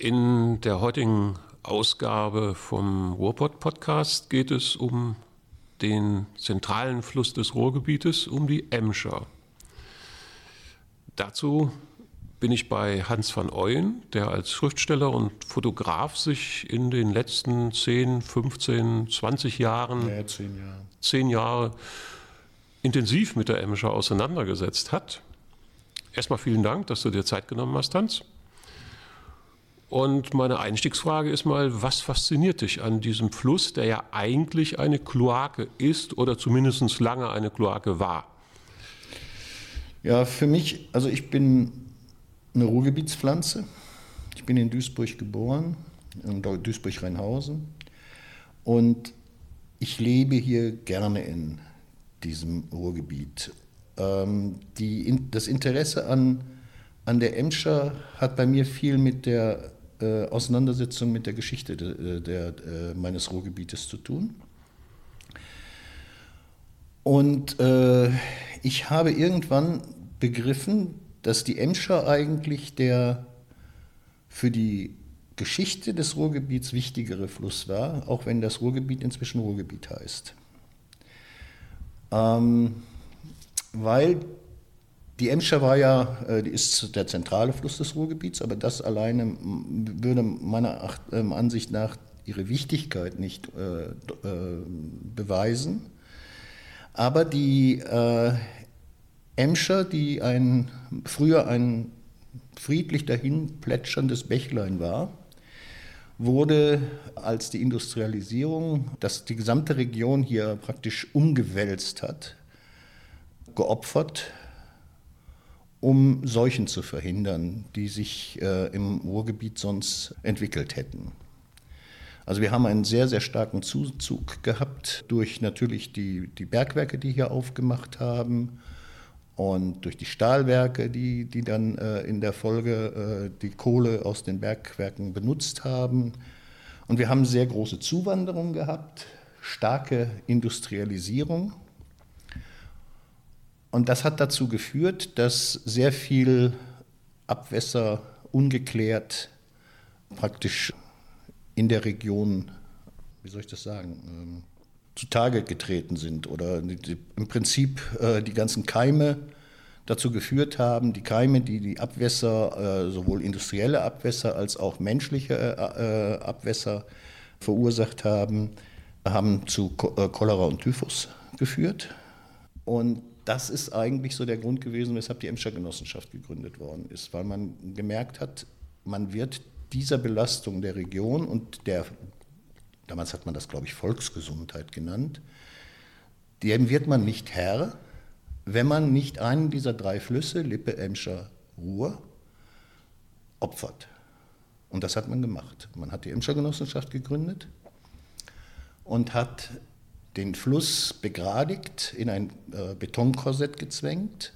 In der heutigen Ausgabe vom Ruhrpott Podcast geht es um den zentralen Fluss des Ruhrgebietes, um die Emscher. Dazu bin ich bei Hans van Ooyen, der als Schriftsteller und Fotograf sich in den letzten 10, 15, 20 Jahren, Ja, zehn Jahre. zehn Jahre intensiv mit der Emscher auseinandergesetzt hat. Erstmal vielen Dank, dass du dir Zeit genommen hast, Hans. Und meine Einstiegsfrage ist mal, was fasziniert dich an diesem Fluss, der ja eigentlich eine Kloake ist oder zumindest lange eine Kloake war? Ja, für mich, also ich bin eine Ruhrgebietspflanze. Ich bin in Duisburg geboren, in Duisburg-Rheinhausen. Und ich lebe hier gerne in diesem Ruhrgebiet. Ähm, die, das Interesse an, an der Emscher hat bei mir viel mit der äh, Auseinandersetzung mit der Geschichte de, der, äh, meines Ruhrgebietes zu tun. Und äh, ich habe irgendwann begriffen, dass die Emscher eigentlich der für die Geschichte des Ruhrgebiets wichtigere Fluss war, auch wenn das Ruhrgebiet inzwischen Ruhrgebiet heißt. Ähm, weil die Emscher war ja, äh, die ist der zentrale Fluss des Ruhrgebiets, aber das alleine würde meiner Ansicht nach ihre Wichtigkeit nicht äh, äh, beweisen. Aber die äh, Emscher, die ein, früher ein friedlich dahin plätscherndes Bächlein war, wurde, als die Industrialisierung das die gesamte Region hier praktisch umgewälzt hat, geopfert, um Seuchen zu verhindern, die sich äh, im Ruhrgebiet sonst entwickelt hätten. Also wir haben einen sehr, sehr starken Zuzug gehabt durch natürlich die, die Bergwerke, die hier aufgemacht haben und durch die Stahlwerke, die, die dann äh, in der Folge äh, die Kohle aus den Bergwerken benutzt haben. Und wir haben sehr große Zuwanderung gehabt, starke Industrialisierung. Und das hat dazu geführt, dass sehr viel Abwässer ungeklärt praktisch in der Region, wie soll ich das sagen, ähm, zutage getreten sind oder im Prinzip äh, die ganzen Keime dazu geführt haben, die Keime, die die Abwässer, äh, sowohl industrielle Abwässer als auch menschliche äh, Abwässer verursacht haben, haben zu Cholera und Typhus geführt. Und das ist eigentlich so der Grund gewesen, weshalb die Emscher Genossenschaft gegründet worden ist, weil man gemerkt hat, man wird dieser Belastung der Region und der, damals hat man das, glaube ich, Volksgesundheit genannt, dem wird man nicht Herr, wenn man nicht einen dieser drei Flüsse, Lippe, Emscher, Ruhr, opfert. Und das hat man gemacht. Man hat die Emscher Genossenschaft gegründet und hat den Fluss begradigt, in ein äh, Betonkorsett gezwängt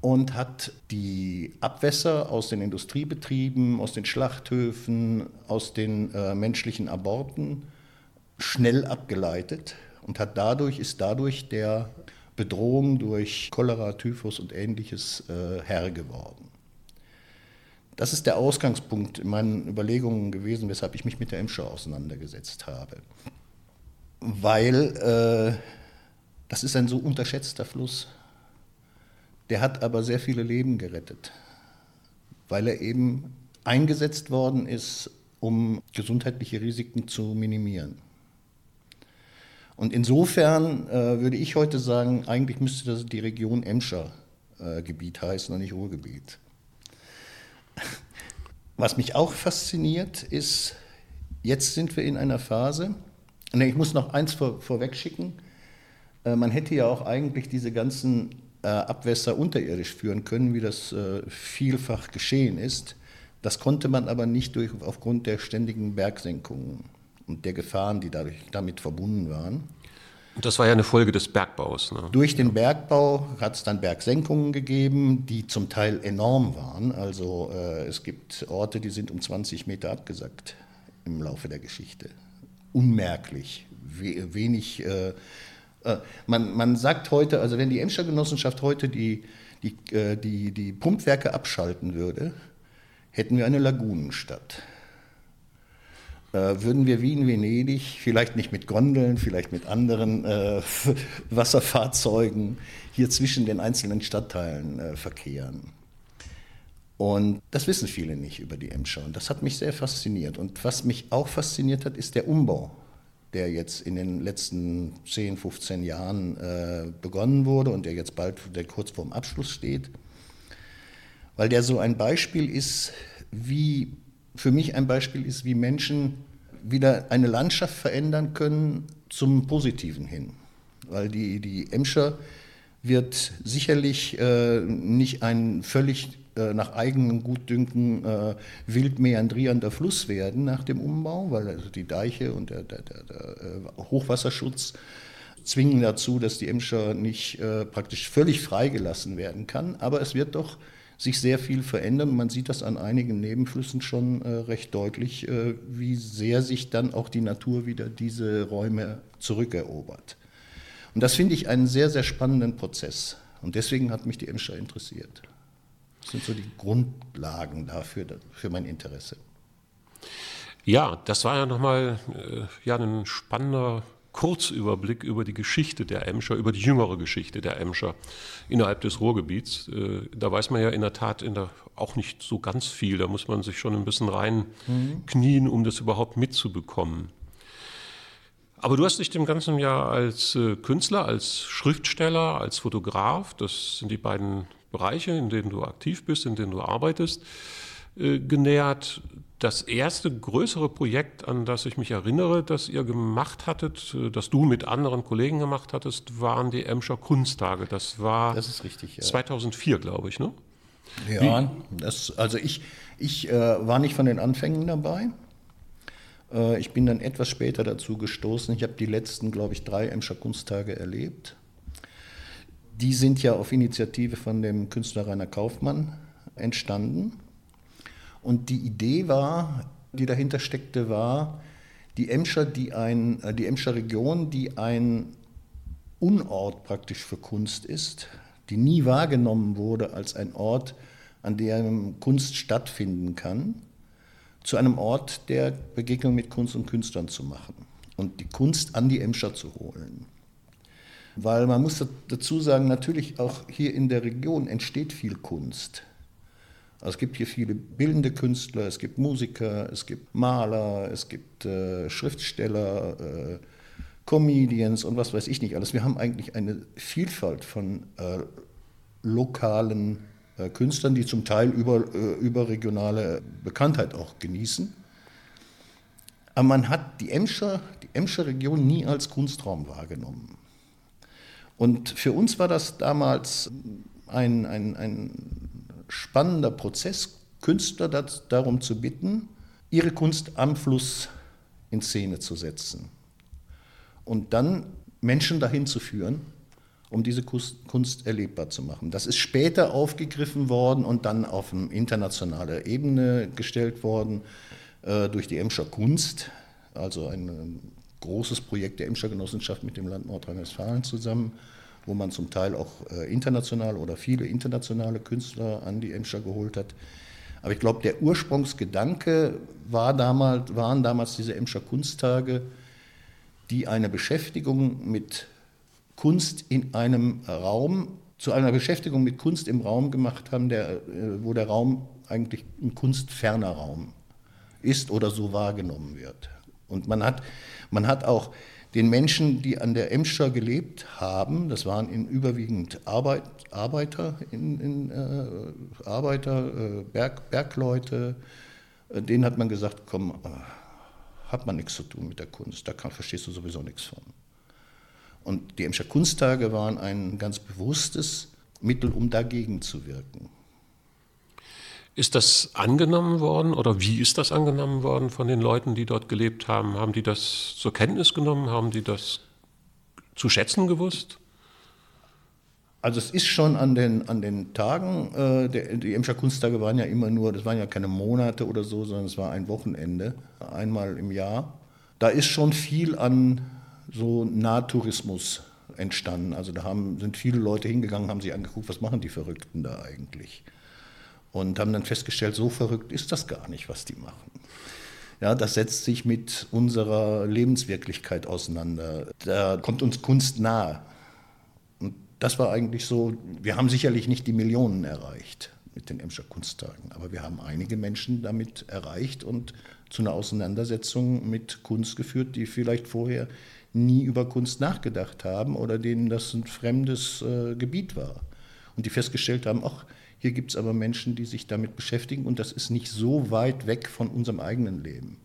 und hat die Abwässer aus den Industriebetrieben, aus den Schlachthöfen, aus den äh, menschlichen Aborten schnell abgeleitet und hat dadurch, ist dadurch der Bedrohung durch Cholera, Typhus und ähnliches äh, Herr geworden. Das ist der Ausgangspunkt in meinen Überlegungen gewesen, weshalb ich mich mit der Emscher auseinandergesetzt habe weil äh, das ist ein so unterschätzter Fluss. Der hat aber sehr viele Leben gerettet, weil er eben eingesetzt worden ist, um gesundheitliche Risiken zu minimieren. Und insofern äh, würde ich heute sagen, eigentlich müsste das die Region Emscher äh, Gebiet heißen und nicht Ruhrgebiet. Was mich auch fasziniert, ist, jetzt sind wir in einer Phase, ich muss noch eins vor, vorweg schicken. Äh, man hätte ja auch eigentlich diese ganzen äh, Abwässer unterirdisch führen können, wie das äh, vielfach geschehen ist. Das konnte man aber nicht durch, aufgrund der ständigen Bergsenkungen und der Gefahren, die dadurch, damit verbunden waren. Und das war ja eine Folge des Bergbaus. Ne? Durch den Bergbau hat es dann Bergsenkungen gegeben, die zum Teil enorm waren. Also äh, es gibt Orte, die sind um 20 Meter abgesackt im Laufe der Geschichte unmerklich, wenig. Äh, äh, man, man sagt heute, also wenn die Emscher Genossenschaft heute die, die, äh, die, die Pumpwerke abschalten würde, hätten wir eine Lagunenstadt. Äh, würden wir wie in Venedig, vielleicht nicht mit Gondeln, vielleicht mit anderen äh, Wasserfahrzeugen, hier zwischen den einzelnen Stadtteilen äh, verkehren. Und das wissen viele nicht über die Emscher. Und das hat mich sehr fasziniert. Und was mich auch fasziniert hat, ist der Umbau, der jetzt in den letzten 10, 15 Jahren äh, begonnen wurde und der jetzt bald der kurz vorm Abschluss steht. Weil der so ein Beispiel ist, wie, für mich ein Beispiel ist, wie Menschen wieder eine Landschaft verändern können zum Positiven hin. Weil die, die Emscher wird sicherlich äh, nicht ein völlig äh, nach eigenem Gutdünken äh, wild meandrierender Fluss werden nach dem Umbau, weil also die Deiche und der, der, der, der äh, Hochwasserschutz zwingen dazu, dass die Emscher nicht äh, praktisch völlig freigelassen werden kann. Aber es wird doch sich sehr viel verändern. Man sieht das an einigen Nebenflüssen schon äh, recht deutlich, äh, wie sehr sich dann auch die Natur wieder diese Räume zurückerobert. Und das finde ich einen sehr, sehr spannenden Prozess. Und deswegen hat mich die Emscher interessiert. Das sind so die Grundlagen dafür, für mein Interesse. Ja, das war ja nochmal äh, ja, ein spannender Kurzüberblick über die Geschichte der Emscher, über die jüngere Geschichte der Emscher innerhalb des Ruhrgebiets. Äh, da weiß man ja in der Tat in der, auch nicht so ganz viel. Da muss man sich schon ein bisschen reinknien, um das überhaupt mitzubekommen. Aber du hast dich dem ganzen Jahr als äh, Künstler, als Schriftsteller, als Fotograf, das sind die beiden Bereiche, in denen du aktiv bist, in denen du arbeitest, äh, genähert. Das erste größere Projekt, an das ich mich erinnere, das ihr gemacht hattet, äh, das du mit anderen Kollegen gemacht hattest, waren die Emscher Kunsttage. Das war das ist richtig, ja. 2004, glaube ich, ne? Ja, das, also ich, ich äh, war nicht von den Anfängen dabei. Äh, ich bin dann etwas später dazu gestoßen. Ich habe die letzten, glaube ich, drei Emscher Kunsttage erlebt die sind ja auf Initiative von dem Künstler Rainer Kaufmann entstanden. Und die Idee war, die dahinter steckte, war, die Emscher, die, ein, äh, die Emscher Region, die ein Unort praktisch für Kunst ist, die nie wahrgenommen wurde als ein Ort, an dem Kunst stattfinden kann, zu einem Ort der Begegnung mit Kunst und Künstlern zu machen und die Kunst an die Emscher zu holen. Weil man muss dazu sagen, natürlich auch hier in der Region entsteht viel Kunst. Also es gibt hier viele bildende Künstler, es gibt Musiker, es gibt Maler, es gibt äh, Schriftsteller, äh, Comedians und was weiß ich nicht alles. Wir haben eigentlich eine Vielfalt von äh, lokalen äh, Künstlern, die zum Teil über, äh, überregionale Bekanntheit auch genießen. Aber man hat die Emscher, die Emscher Region nie als Kunstraum wahrgenommen. Und für uns war das damals ein, ein, ein spannender Prozess, Künstler das, darum zu bitten, ihre Kunst am Fluss in Szene zu setzen. Und dann Menschen dahin zu führen, um diese Kunst erlebbar zu machen. Das ist später aufgegriffen worden und dann auf eine internationale Ebene gestellt worden äh, durch die Emscher Kunst, also ein großes Projekt der Emscher Genossenschaft mit dem Land Nordrhein-Westfalen zusammen, wo man zum Teil auch äh, international oder viele internationale Künstler an die Emscher geholt hat. Aber ich glaube, der Ursprungsgedanke war damals, waren damals diese Emscher Kunsttage, die eine Beschäftigung mit Kunst in einem Raum, zu einer Beschäftigung mit Kunst im Raum gemacht haben, der, äh, wo der Raum eigentlich ein kunstferner Raum ist oder so wahrgenommen wird. Und man hat, man hat auch den Menschen, die an der Emscher gelebt haben, das waren in überwiegend Arbeit, Arbeiter, in, in, äh, Arbeiter äh, Berg, Bergleute, äh, denen hat man gesagt, komm, äh, hat man nichts zu tun mit der Kunst, da kann, verstehst du sowieso nichts von. Und die Emscher Kunsttage waren ein ganz bewusstes Mittel, um dagegen zu wirken. Ist das angenommen worden oder wie ist das angenommen worden von den Leuten, die dort gelebt haben? Haben die das zur Kenntnis genommen? Haben die das zu schätzen gewusst? Also es ist schon an den, an den Tagen, äh, der, die Emscher Kunsttage waren ja immer nur, das waren ja keine Monate oder so, sondern es war ein Wochenende, einmal im Jahr. Da ist schon viel an so Nahtourismus entstanden. Also da haben, sind viele Leute hingegangen, haben sich angeguckt, was machen die Verrückten da eigentlich. Und haben dann festgestellt, so verrückt ist das gar nicht, was die machen. Ja, das setzt sich mit unserer Lebenswirklichkeit auseinander. Da kommt uns Kunst nahe. Und das war eigentlich so, wir haben sicherlich nicht die Millionen erreicht mit den Emscher Kunsttagen, aber wir haben einige Menschen damit erreicht und zu einer Auseinandersetzung mit Kunst geführt, die vielleicht vorher nie über Kunst nachgedacht haben oder denen das ein fremdes äh, Gebiet war. Und die festgestellt haben, ach, hier gibt es aber Menschen, die sich damit beschäftigen und das ist nicht so weit weg von unserem eigenen Leben.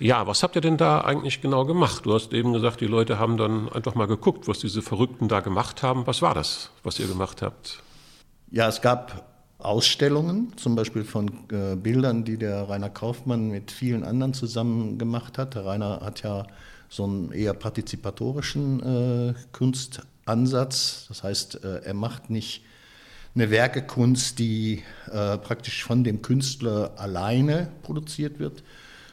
Ja, was habt ihr denn da eigentlich genau gemacht? Du hast eben gesagt, die Leute haben dann einfach mal geguckt, was diese Verrückten da gemacht haben. Was war das, was ihr gemacht habt? Ja, es gab Ausstellungen, zum Beispiel von äh, Bildern, die der Rainer Kaufmann mit vielen anderen zusammen gemacht hat. Der Rainer hat ja so einen eher partizipatorischen äh, Kunstansatz. Das heißt, äh, er macht nicht eine Werkekunst, die äh, praktisch von dem Künstler alleine produziert wird,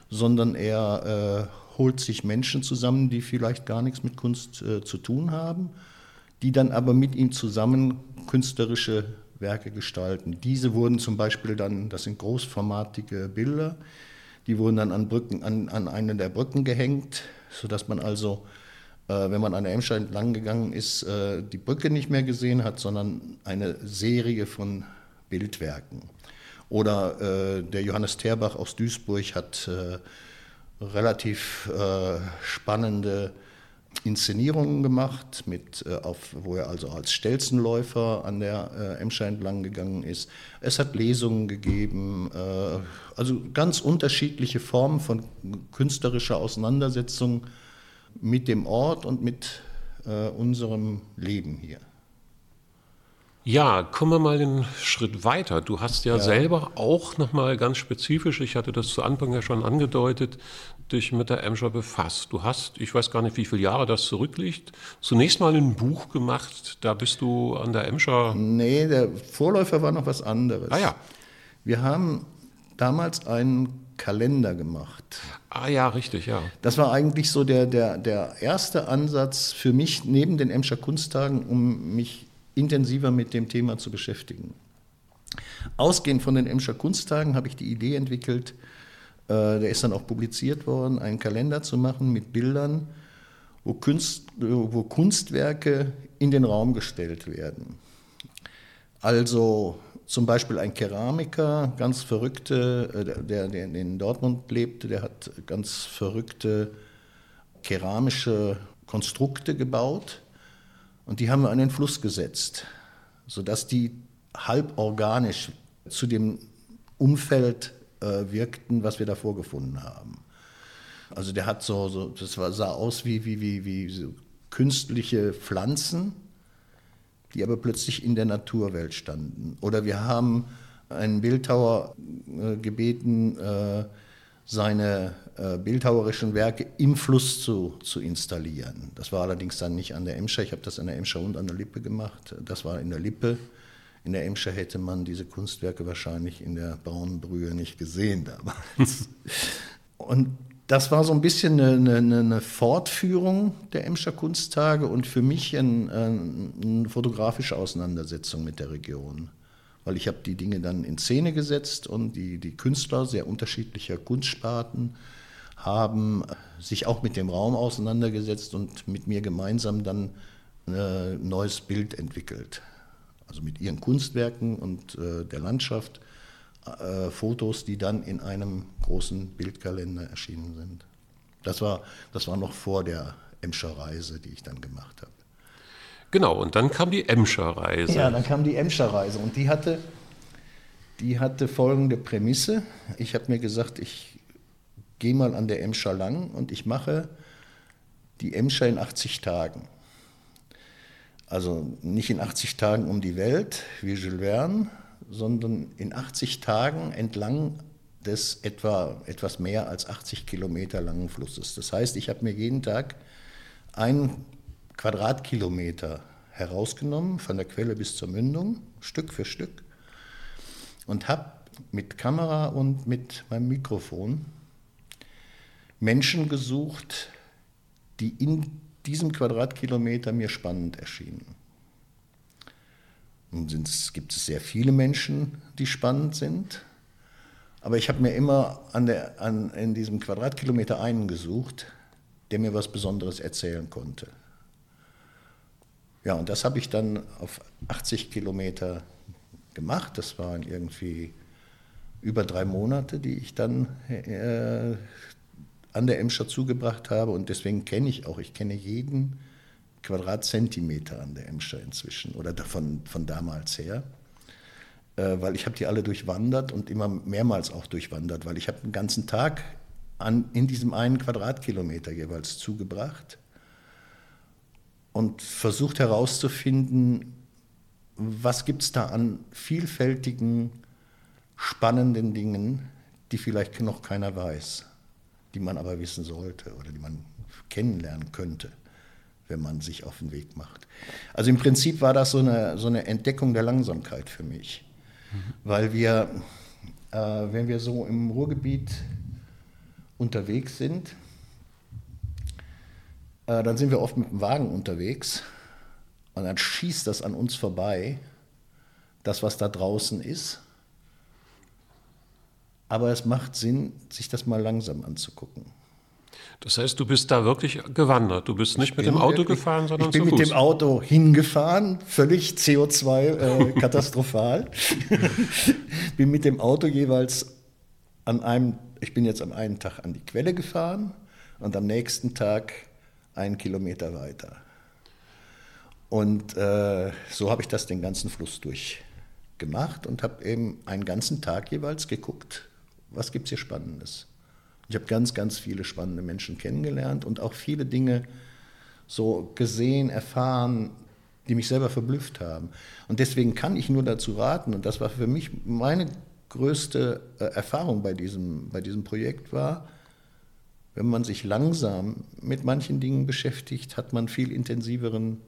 sondern er äh, holt sich Menschen zusammen, die vielleicht gar nichts mit Kunst äh, zu tun haben, die dann aber mit ihm zusammen künstlerische Werke gestalten. Diese wurden zum Beispiel dann, das sind großformatige Bilder, die wurden dann an, Brücken, an, an eine der Brücken gehängt, sodass man also wenn man an der Emscher entlang gegangen ist, äh, die Brücke nicht mehr gesehen hat, sondern eine Serie von Bildwerken. Oder äh, der Johannes Terbach aus Duisburg hat relativ spannende Inszenierungen gemacht, mit, auf, wo er also als Stelzenläufer an der Emscher entlang gegangen ist. Es hat Lesungen gegeben, also ganz unterschiedliche Formen von künstlerischer Auseinandersetzung mit dem Ort und mit äh, unserem Leben hier. Ja, kommen wir mal einen Schritt weiter. Du hast ja, ja. selber auch nochmal ganz spezifisch, ich hatte das zu Anfang ja schon angedeutet, dich mit der Emscher befasst. Du hast, ich weiß gar nicht, wie viele Jahre das zurückliegt, zunächst mal ein Buch gemacht, da bist du an der Emscher... Nee, der Vorläufer war noch was anderes. Ah ja. Wir haben damals einen Kalender gemacht. Ah ja, richtig, ja. Das war eigentlich so der, der, der erste Ansatz für mich neben den Emscher Kunsttagen, um mich intensiver mit dem Thema zu beschäftigen. Ausgehend von den Emscher Kunsttagen habe ich die Idee entwickelt, äh, der ist dann auch publiziert worden, einen Kalender zu machen mit Bildern, wo, Kunst, wo Kunstwerke in den Raum gestellt werden. Also zum Beispiel ein Keramiker, ganz verrückte, äh, der, der in Dortmund lebte, der hat ganz verrückte keramische Konstrukte gebaut und die haben wir an den Fluss gesetzt, sodass die halb organisch zu dem Umfeld äh, wirkten, was wir da vorgefunden haben. Also der hat so, so das sah aus wie, wie, wie, wie so künstliche Pflanzen, die aber plötzlich in der Naturwelt standen. Oder wir haben einen Bildhauer äh, gebeten, äh, seine äh, bildhauerischen Werke im Fluss zu, zu installieren. Das war allerdings dann nicht an der Emscher, ich habe das an der Emscher und an der Lippe gemacht. Das war in der Lippe. In der Emscher hätte man diese Kunstwerke wahrscheinlich in der braunen Brühe nicht gesehen damals. und das war so ein bisschen eine, eine, eine, Fortführung der Emscher Kunsttage und für mich ein, eine fotografische Auseinandersetzung mit der Region. Weil ich habe die Dinge dann in Szene gesetzt und die, die Künstler sehr unterschiedlicher Kunstsparten haben sich auch mit dem Raum auseinandergesetzt und mit mir gemeinsam dann ein neues Bild entwickelt. Also mit ihren Kunstwerken und äh, der Landschaft äh, Fotos, die dann in einem großen Bildkalender erschienen sind. Das war, das war noch vor der Emscher Reise, die ich dann gemacht habe. Genau, und dann kam die Emscher Reise. Ja, dann kam die Emscher Reise und die hatte, die hatte folgende Prämisse. Ich habe mir gesagt, ich gehe mal an der Emscher lang und ich mache die Emscher in 80 Tagen. Also nicht in 80 Tagen um die Welt wie Jules Verne, sondern in 80 Tagen entlang des etwa etwas mehr als 80 Kilometer langen Flusses. Das heißt, ich habe mir jeden Tag einen Quadratkilometer herausgenommen, von der Quelle bis zur Mündung, Stück für Stück, und habe mit Kamera und mit meinem Mikrofon Menschen gesucht, die in diesem Quadratkilometer mir spannend erschienen. Nun gibt es sehr viele Menschen, die spannend sind. Aber ich habe mir immer an der, an, in diesem Quadratkilometer einen gesucht, der mir was Besonderes erzählen konnte. Ja, und das habe ich dann auf 80 Kilometer gemacht. Das waren irgendwie über drei Monate, die ich dann äh, an der Emscher zugebracht habe. Und deswegen kenne ich auch, ich kenne jeden Quadratzentimeter an der Emscher inzwischen oder von, von damals her. Äh, weil ich habe die alle durchwandert und immer mehrmals auch durchwandert, weil ich habe den ganzen Tag an, in diesem einen Quadratkilometer jeweils zugebracht und versucht herauszufinden, was gibt es da an vielfältigen, spannenden Dingen, die vielleicht noch keiner weiß, die man aber wissen sollte oder die man kennenlernen könnte, wenn man sich auf den Weg macht. Also im Prinzip war das so eine, so eine Entdeckung der Langsamkeit für mich, mhm. weil wir, äh, wenn wir so im Ruhrgebiet unterwegs sind, äh, dann sind wir oft mit dem Wagen unterwegs und dann schießt das an uns vorbei, das, was da draußen ist. Aber es macht Sinn, sich das mal langsam anzugucken. Das heißt, du bist da wirklich gewandert. Du bist nicht mit dem Auto gefahren, sondern zu Fuß. Ich bin mit dem Auto hingefahren, völlig CO2-katastrophal. Äh, bin mit dem Auto jeweils an einem, ich bin jetzt am einen Tag an die Quelle gefahren und am nächsten Tag einen Kilometer weiter. Und äh, so habe ich das den ganzen Fluss durch gemacht und habe eben einen ganzen Tag jeweils geguckt, was gibt es hier Spannendes. Ich habe ganz, ganz viele spannende Menschen kennengelernt und auch viele Dinge so gesehen, erfahren, die mich selber verblüfft haben. Und deswegen kann ich nur dazu raten, und das war für mich meine größte äh, Erfahrung bei diesem, bei diesem Projekt war, wenn man sich langsam mit manchen Dingen beschäftigt, hat man viel intensiveren,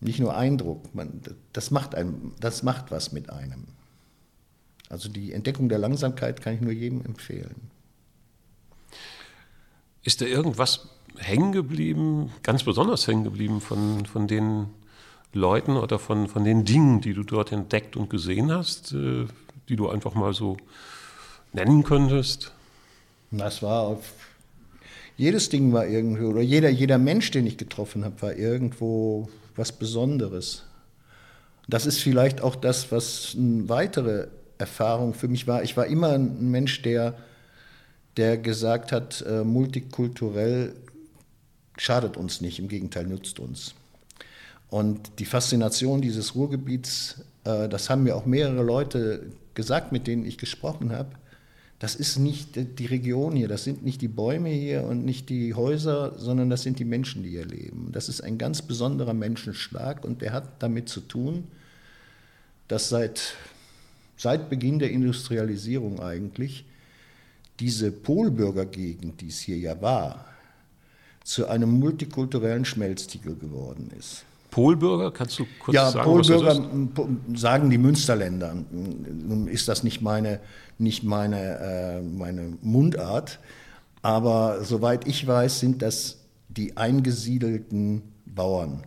nicht nur Eindruck, man, das, macht einem, das macht was mit einem. Also die Entdeckung der Langsamkeit kann ich nur jedem empfehlen. Ist da irgendwas hängen geblieben, ganz besonders hängen geblieben von, von den Leuten oder von, von den Dingen, die du dort entdeckt und gesehen hast, äh, die du einfach mal so nennen könntest? Das war auf jedes Ding war irgendwie, oder jeder, jeder Mensch, den ich getroffen habe, war irgendwo was Besonderes. Das ist vielleicht auch das, was eine weitere Erfahrung für mich war. Ich war immer ein Mensch, der, der gesagt hat, äh, multikulturell schadet uns nicht, im Gegenteil nützt uns. Und die Faszination dieses Ruhrgebiets, äh, das haben mir auch mehrere Leute gesagt, mit denen ich gesprochen habe, das ist nicht die Region hier, das sind nicht die Bäume hier und nicht die Häuser, sondern das sind die Menschen, die hier leben. Das ist ein ganz besonderer Menschenschlag und der hat damit zu tun, dass seit, seit Beginn der Industrialisierung eigentlich diese Polbürgergegend, die es hier ja war, zu einem multikulturellen Schmelztiegel geworden ist. Polbürger, kannst du kurz ja, sagen, Polbürger was das ist? sagen die Münsterländer. Nun ist das nicht meine, nicht meine, äh, meine Mundart, aber soweit ich weiß, sind das die eingesiedelten Bauern,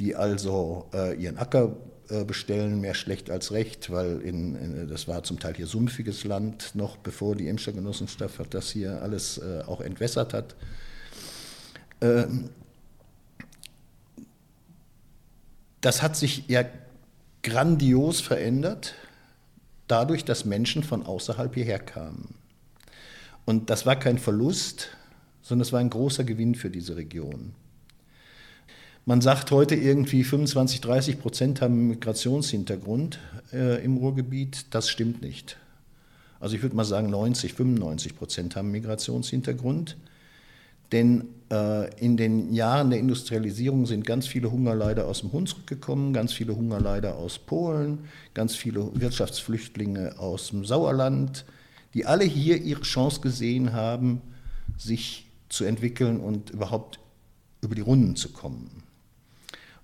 die also äh, ihren Acker bestellen, mehr schlecht als recht, weil in, in, das war zum Teil hier sumpfiges Land, noch bevor die Emscher Genossenschaft das hier alles äh, auch entwässert hat. Ähm, das hat sich ja grandios verändert, dadurch, dass Menschen von außerhalb hierher kamen. Und das war kein Verlust, sondern es war ein großer Gewinn für diese Region. Man sagt heute irgendwie 25, 30 Prozent haben Migrationshintergrund äh, im Ruhrgebiet. Das stimmt nicht. Also ich würde mal sagen 90, 95 Prozent haben Migrationshintergrund. Denn äh, in den Jahren der Industrialisierung sind ganz viele Hungerleider aus dem Hunsrück gekommen, ganz viele Hungerleider aus Polen, ganz viele Wirtschaftsflüchtlinge aus dem Sauerland, die alle hier ihre Chance gesehen haben, sich zu entwickeln und überhaupt über die Runden zu kommen.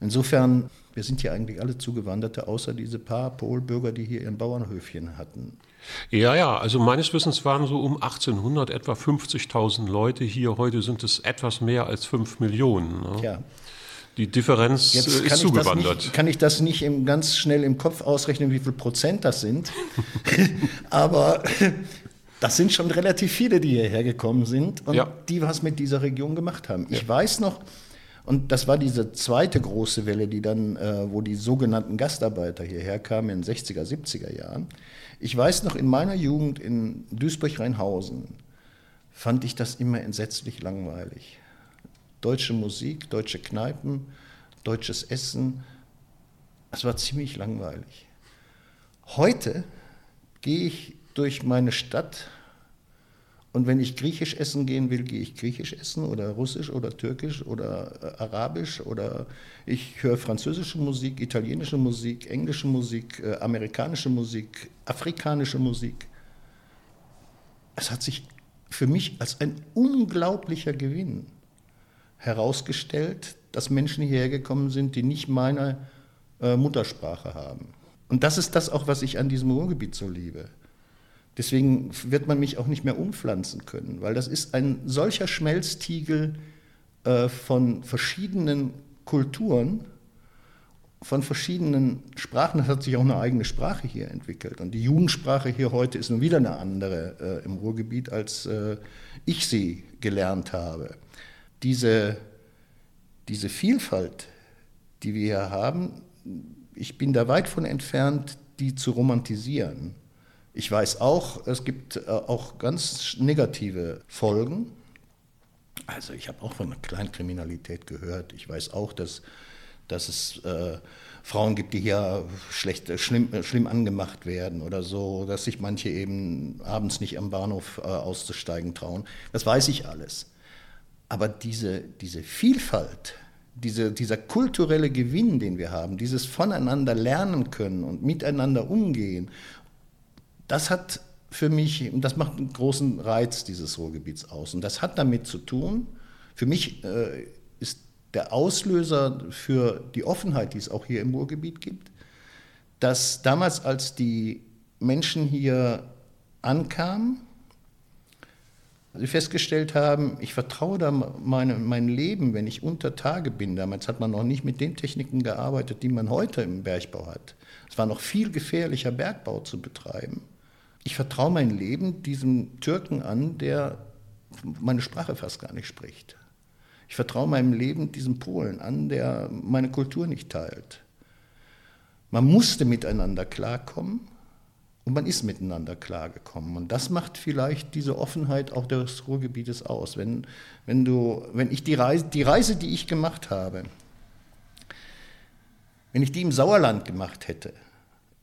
Insofern, wir sind hier eigentlich alle Zugewanderte, außer diese paar Polbürger, die hier ihren Bauernhöfchen hatten. Ja, ja, also meines Wissens waren so um 1800 etwa 50.000 Leute hier. Heute sind es etwas mehr als 5 Millionen. Ne? Ja. Die Differenz Jetzt äh, kann ist ich, zugewandert. das nicht, kann ich das nicht im, ganz schnell im Kopf ausrechnen, wie viel Prozent das sind. Aber das sind schon relativ viele, die hierher gekommen sind und Ja. die was mit dieser Region gemacht haben. Ich weiß noch, und das war diese zweite große Welle, die dann, äh, wo die sogenannten Gastarbeiter hierher kamen in den 60er, 70er Jahren. Ich weiß noch, in meiner Jugend in Duisburg-Rheinhausen fand ich das immer entsetzlich langweilig. Deutsche Musik, deutsche Kneipen, deutsches Essen. Es war ziemlich langweilig. Heute gehe ich durch meine Stadt und wenn ich griechisch essen gehen will, gehe ich griechisch essen oder russisch oder türkisch oder äh, arabisch oder ich höre französische Musik, italienische Musik, englische Musik, äh, amerikanische Musik, afrikanische Musik. Es hat sich für mich als ein unglaublicher Gewinn herausgestellt, dass Menschen hierher gekommen sind, die nicht meine äh, Muttersprache haben. Und das ist das auch, was ich an diesem Ruhrgebiet so liebe. Deswegen wird man mich auch nicht mehr umpflanzen können, weil das ist ein solcher Schmelztiegel äh, von verschiedenen Kulturen, von verschiedenen Sprachen. Es hat sich auch eine eigene Sprache hier entwickelt. Und die Jugendsprache hier heute ist nun wieder eine andere äh, im Ruhrgebiet, als äh, ich sie gelernt habe. Diese, diese Vielfalt, die wir hier haben, ich bin da weit von entfernt, die zu romantisieren. Ich weiß auch, es gibt äh, auch ganz negative Folgen. Also ich habe auch von einer Kleinkriminalität gehört. Ich weiß auch, dass, dass es äh, Frauen gibt, die hier schlecht, äh, schlimm, äh, schlimm angemacht werden oder so, dass sich manche eben abends nicht am Bahnhof äh, auszusteigen trauen. Das weiß ich alles. Aber diese, diese Vielfalt, diese, dieser kulturelle Gewinn, den wir haben, dieses voneinander lernen können und miteinander umgehen, das hat für mich, und das macht einen großen Reiz dieses Ruhrgebiets aus. Und das hat damit zu tun, für mich äh, ist der Auslöser für die Offenheit, die es auch hier im Ruhrgebiet gibt, dass damals, als die Menschen hier ankamen, sie festgestellt haben, ich vertraue da meine, mein Leben, wenn ich unter Tage bin. Damals hat man noch nicht mit den Techniken gearbeitet, die man heute im Bergbau hat. Es war noch viel gefährlicher, Bergbau zu betreiben. Ich vertraue mein Leben diesem Türken an, der meine Sprache fast gar nicht spricht. Ich vertraue meinem Leben diesem Polen an, der meine Kultur nicht teilt. Man musste miteinander klarkommen und man ist miteinander klargekommen. Und das macht vielleicht diese Offenheit auch des Ruhrgebietes aus. Wenn, wenn, du, wenn ich die Reise, die Reise, die ich gemacht habe, wenn ich die im Sauerland gemacht hätte,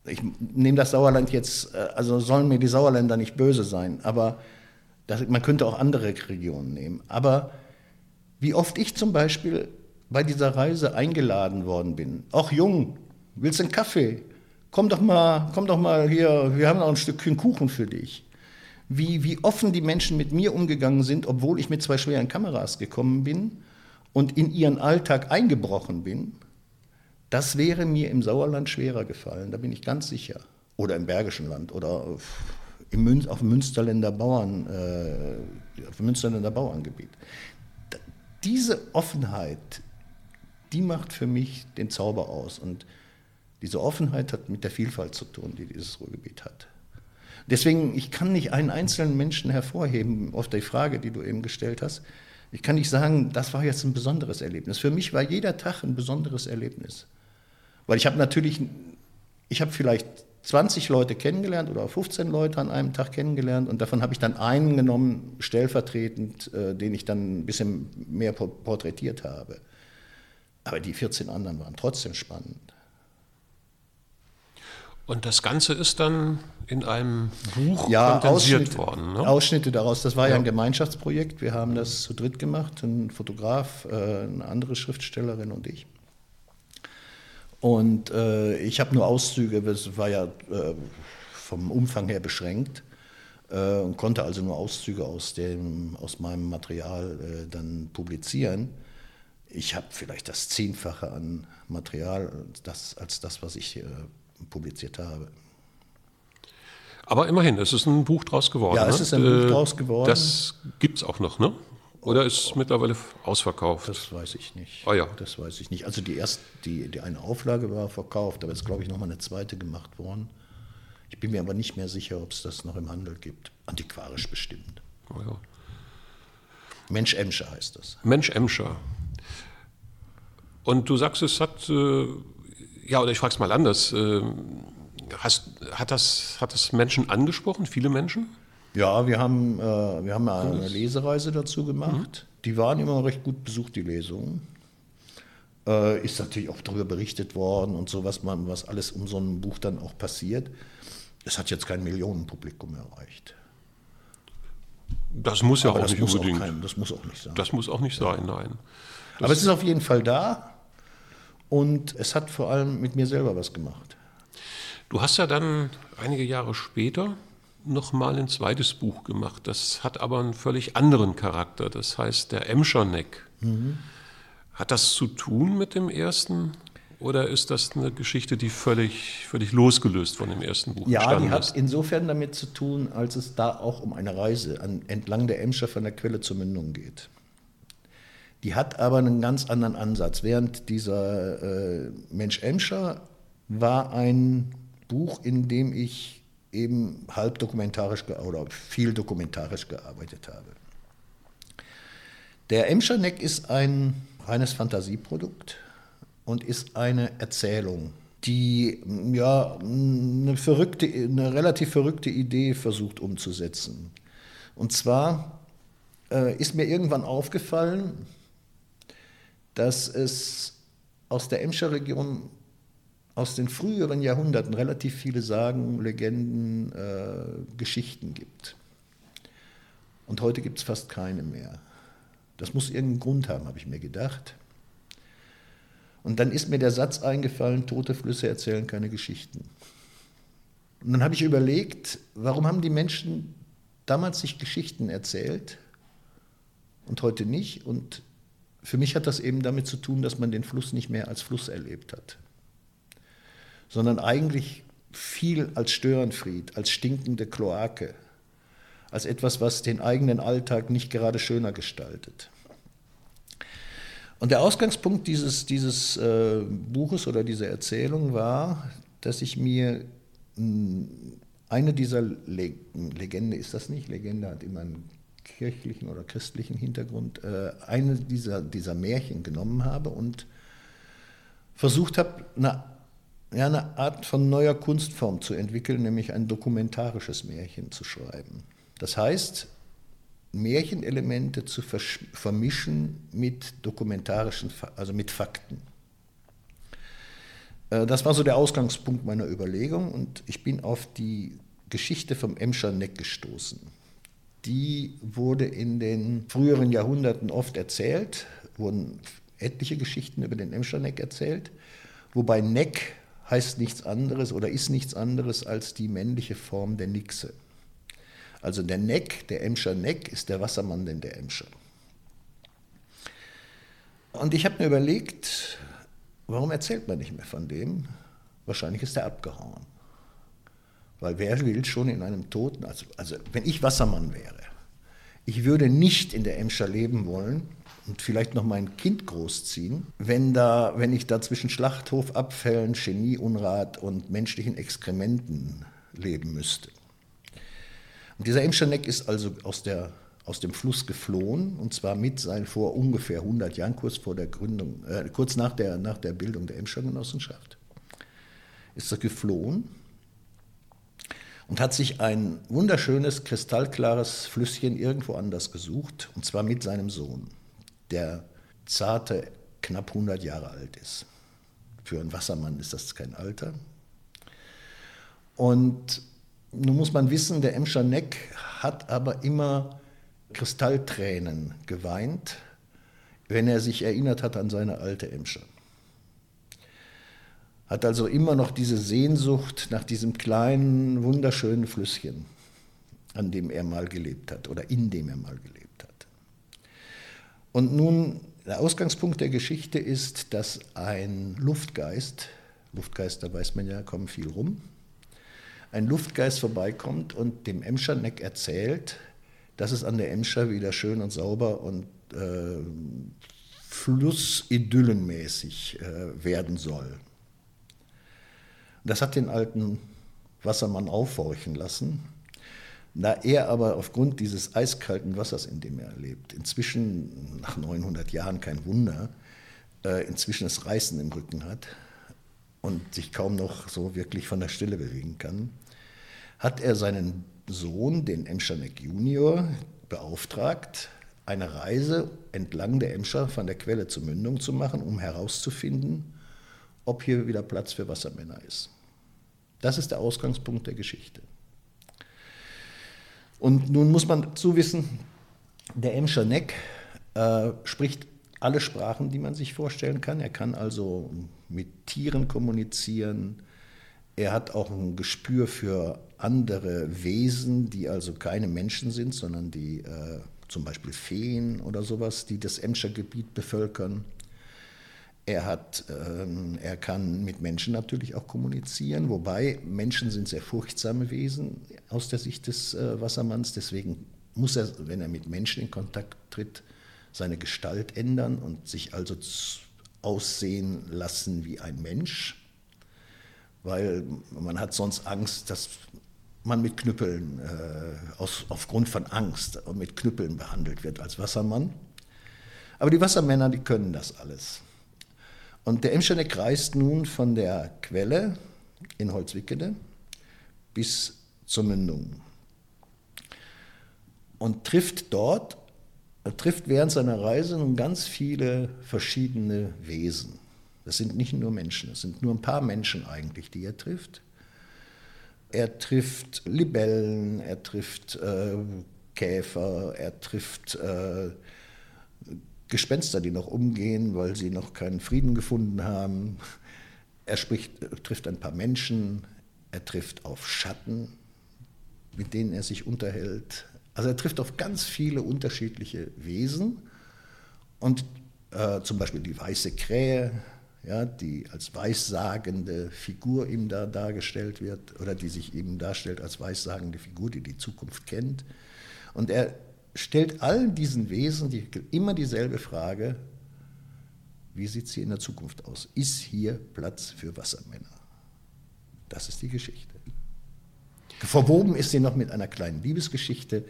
ich nehme das Sauerland jetzt, also sollen mir die Sauerländer nicht böse sein, aber das, man könnte auch andere Regionen nehmen. Aber wie oft ich zum Beispiel bei dieser Reise eingeladen worden bin, auch jung, willst du einen Kaffee? Komm doch mal, komm doch mal hier, wir haben noch ein Stückchen Kuchen für dich. Wie, wie offen die Menschen mit mir umgegangen sind, obwohl ich mit zwei schweren Kameras gekommen bin und in ihren Alltag eingebrochen bin, das wäre mir im Sauerland schwerer gefallen, da bin ich ganz sicher. Oder im Bergischen Land oder im Mün auf Münsterländer, Bauern, äh, auf Münsterländer Bauerngebiet. Diese Offenheit, die macht für mich den Zauber aus. Und diese Offenheit hat mit der Vielfalt zu tun, die dieses Ruhrgebiet hat. Deswegen, ich kann nicht einen einzelnen Menschen hervorheben, auf die Frage, die du eben gestellt hast. Ich kann nicht sagen, das war jetzt ein besonderes Erlebnis. Für mich war jeder Tag ein besonderes Erlebnis. Weil ich habe natürlich, ich habe vielleicht 20 Leute kennengelernt oder 15 Leute an einem Tag kennengelernt und davon habe ich dann einen genommen, stellvertretend, äh, den ich dann ein bisschen mehr porträtiert habe. Aber die 14 anderen waren trotzdem spannend. Und das Ganze ist dann in einem Buch ja, kondensiert Ausschnitte, worden. Ne? Ausschnitte daraus. Das war ja. ja. ein Gemeinschaftsprojekt. Wir haben das zu dritt gemacht, ein Fotograf, äh, eine andere Schriftstellerin und ich. Und äh, ich habe nur Auszüge, es war ja äh, vom Umfang her beschränkt äh, und konnte also nur Auszüge aus, dem, aus meinem Material äh, dann publizieren. Ich habe vielleicht das Zehnfache an Material das, als das, was ich äh, publiziert habe. Aber immerhin, es ist ein Buch draus geworden. Ja, es ist ein ne? Buch draus geworden. Das gibt es auch noch, ne? Oder ist es mittlerweile ausverkauft? Das weiß ich nicht. Ah ja. Das weiß ich nicht. Also die erste, die, die eine Auflage war verkauft, aber jetzt glaube ich nochmal eine zweite gemacht worden. Ich bin mir aber nicht mehr sicher, ob es das noch im Handel gibt. Antiquarisch bestimmt. Oh ja. Mensch Emscher heißt das. Mensch Emscher. Und du sagst, es hat, äh, ja, oder ich frage es mal anders, äh, hast, hat, das, hat das Menschen angesprochen, viele Menschen? Ja, wir haben, äh, wir haben eine Lesereise dazu gemacht. Mhm. Die waren immer recht gut besucht, die Lesungen. Äh, ist natürlich auch darüber berichtet worden und so, was, man, was alles um so ein Buch dann auch passiert. Es hat jetzt kein Millionenpublikum erreicht. Das muss ja Aber auch nicht unbedingt. Auch kein, das muss auch nicht sein. Das muss auch nicht sein, nein. Das Aber es ist auf jeden Fall da und es hat vor allem mit mir selber was gemacht. Du hast ja dann einige Jahre später noch mal ein zweites Buch gemacht. Das hat aber einen völlig anderen Charakter. Das heißt der Emscherneck. Mhm. Hat das zu tun mit dem ersten? Oder ist das eine Geschichte, die völlig, völlig losgelöst von dem ersten Buch Ja, die hat ist? insofern damit zu tun, als es da auch um eine Reise an, entlang der Emscher von der Quelle zur Mündung geht. Die hat aber einen ganz anderen Ansatz. Während dieser äh, Mensch Emscher war ein Buch, in dem ich eben halb dokumentarisch oder viel dokumentarisch gearbeitet habe. Der Emscher Neck ist ein reines Fantasieprodukt und ist eine Erzählung, die ja eine, verrückte, eine relativ verrückte Idee versucht umzusetzen. Und zwar äh, ist mir irgendwann aufgefallen, dass es aus der Emscher Region aus den früheren Jahrhunderten relativ viele Sagen, Legenden, äh, Geschichten gibt. Und heute gibt es fast keine mehr. Das muss irgendeinen Grund haben, habe ich mir gedacht. Und dann ist mir der Satz eingefallen, tote Flüsse erzählen keine Geschichten. Und dann habe ich überlegt, warum haben die Menschen damals sich Geschichten erzählt und heute nicht? Und für mich hat das eben damit zu tun, dass man den Fluss nicht mehr als Fluss erlebt hat, sondern eigentlich viel als Störenfried, als stinkende Kloake, als etwas, was den eigenen Alltag nicht gerade schöner gestaltet. Und der Ausgangspunkt dieses, dieses äh, Buches oder dieser Erzählung war, dass ich mir mh, hm, eine dieser Le Legende, ist das nicht? Legende hat immer einen kirchlichen oder christlichen Hintergrund, äh, eine dieser, dieser Märchen genommen habe und versucht habe, eine, ja, eine Art von neuer Kunstform zu entwickeln, nämlich ein dokumentarisches Märchen zu schreiben. Das heißt, Märchenelemente zu vermischen mit dokumentarischen, also mit Fakten. Äh, das war so der Ausgangspunkt meiner Überlegung und ich bin auf die Geschichte vom Emscher Neck gestoßen. Die wurde in den früheren Jahrhunderten oft erzählt, wurden etliche Geschichten über den Emscher Neck erzählt, wobei Neck heißt nichts anderes oder ist nichts anderes als die männliche Form der Nixe. Also der Neck, der Emscher Neck, ist der Wassermann denn der Emscher. Und ich habe mir überlegt, warum erzählt man nicht mehr von dem? Wahrscheinlich ist er abgehauen. Weil wer will schon in einem Toten, also, also wenn ich Wassermann wäre, ich würde nicht in der Emscher leben wollen und vielleicht noch mein Kind großziehen, wenn, da, wenn ich da zwischen Schlachthofabfällen, Chemieunrat und menschlichen Exkrementen leben müsste. Und dieser Emscherneck ist also aus, der, aus dem Fluss geflohen, und zwar mit sein vor ungefähr 100 Jahren, kurz, vor der Gründung, äh, kurz nach, der, nach der Bildung der Emscher Genossenschaft, ist er geflohen und hat sich ein wunderschönes, kristallklares Flüsschen irgendwo anders gesucht, und zwar mit seinem Sohn, der zarte knapp 100 Jahre alt ist. Für einen Wassermann ist das kein Alter. Und nun muss man wissen, der Emscher Neck hat aber immer Kristalltränen geweint, wenn er sich erinnert hat an seine alte Emscher. Hat also immer noch diese Sehnsucht nach diesem kleinen, wunderschönen Flüsschen, an dem er mal gelebt hat oder in dem er mal gelebt hat. Und nun, der Ausgangspunkt der Geschichte ist, dass ein Luftgeist, Luftgeister weiß man ja, kommen viel rum, ein Luftgeist vorbeikommt und dem Emscherneck erzählt, dass es an der Emscher wieder schön und sauber und äh, flussidyllenmäßig äh, werden soll. Das hat den alten Wassermann aufhorchen lassen. Da er aber aufgrund dieses eiskalten Wassers, in dem er lebt, inzwischen nach 900 Jahren kein Wunder, äh, inzwischen das Reißen im Rücken hat und sich kaum noch so wirklich von der Stille bewegen kann, hat er seinen Sohn, den Emscherneck Junior, beauftragt, eine Reise entlang der Emscher von der Quelle zur Mündung zu machen, um herauszufinden, ob hier wieder Platz für Wassermänner ist. Das ist der Ausgangspunkt der Geschichte. Und nun muss man dazu wissen, der Emscher Neck äh, spricht alle Sprachen, die man sich vorstellen kann. Er kann also mit Tieren kommunizieren. Er hat auch ein Gespür für andere Wesen, die also keine Menschen sind, sondern die äh, zum Beispiel Feen oder sowas, die das Emscher Gebiet bevölkern. Er, hat, ähm, er kann mit Menschen natürlich auch kommunizieren, wobei Menschen sind sehr furchtsame Wesen aus der Sicht des äh, Wassermanns. Deswegen muss er, wenn er mit Menschen in Kontakt tritt, seine Gestalt ändern und sich also aussehen lassen wie ein Mensch, weil man hat sonst Angst, dass man mit Knüppeln, äh, aus, aufgrund von Angst, mit Knüppeln behandelt wird als Wassermann. Aber die Wassermänner, die können das alles. Und der Emscheneck reist nun von der Quelle in Holzwickede bis zur Mündung und trifft dort, er trifft während seiner Reise nun ganz viele verschiedene Wesen. Das sind nicht nur Menschen, es sind nur ein paar Menschen eigentlich, die er trifft. Er trifft Libellen, er trifft äh, Käfer, er trifft äh, Gespenster, die noch umgehen, weil sie noch keinen Frieden gefunden haben. Er spricht, trifft ein paar Menschen, er trifft auf Schatten, mit denen er sich unterhält. Also er trifft auf ganz viele unterschiedliche Wesen und äh, zum Beispiel die weiße Krähe, ja, die als weissagende Figur ihm da dargestellt wird oder die sich eben darstellt als weissagende Figur, die die Zukunft kennt. Und er stellt allen diesen Wesen die, immer dieselbe Frage, wie sieht sie in der Zukunft aus? Ist hier Platz für Wassermänner? Das ist die Geschichte. Verwoben ist sie noch mit einer kleinen Liebesgeschichte,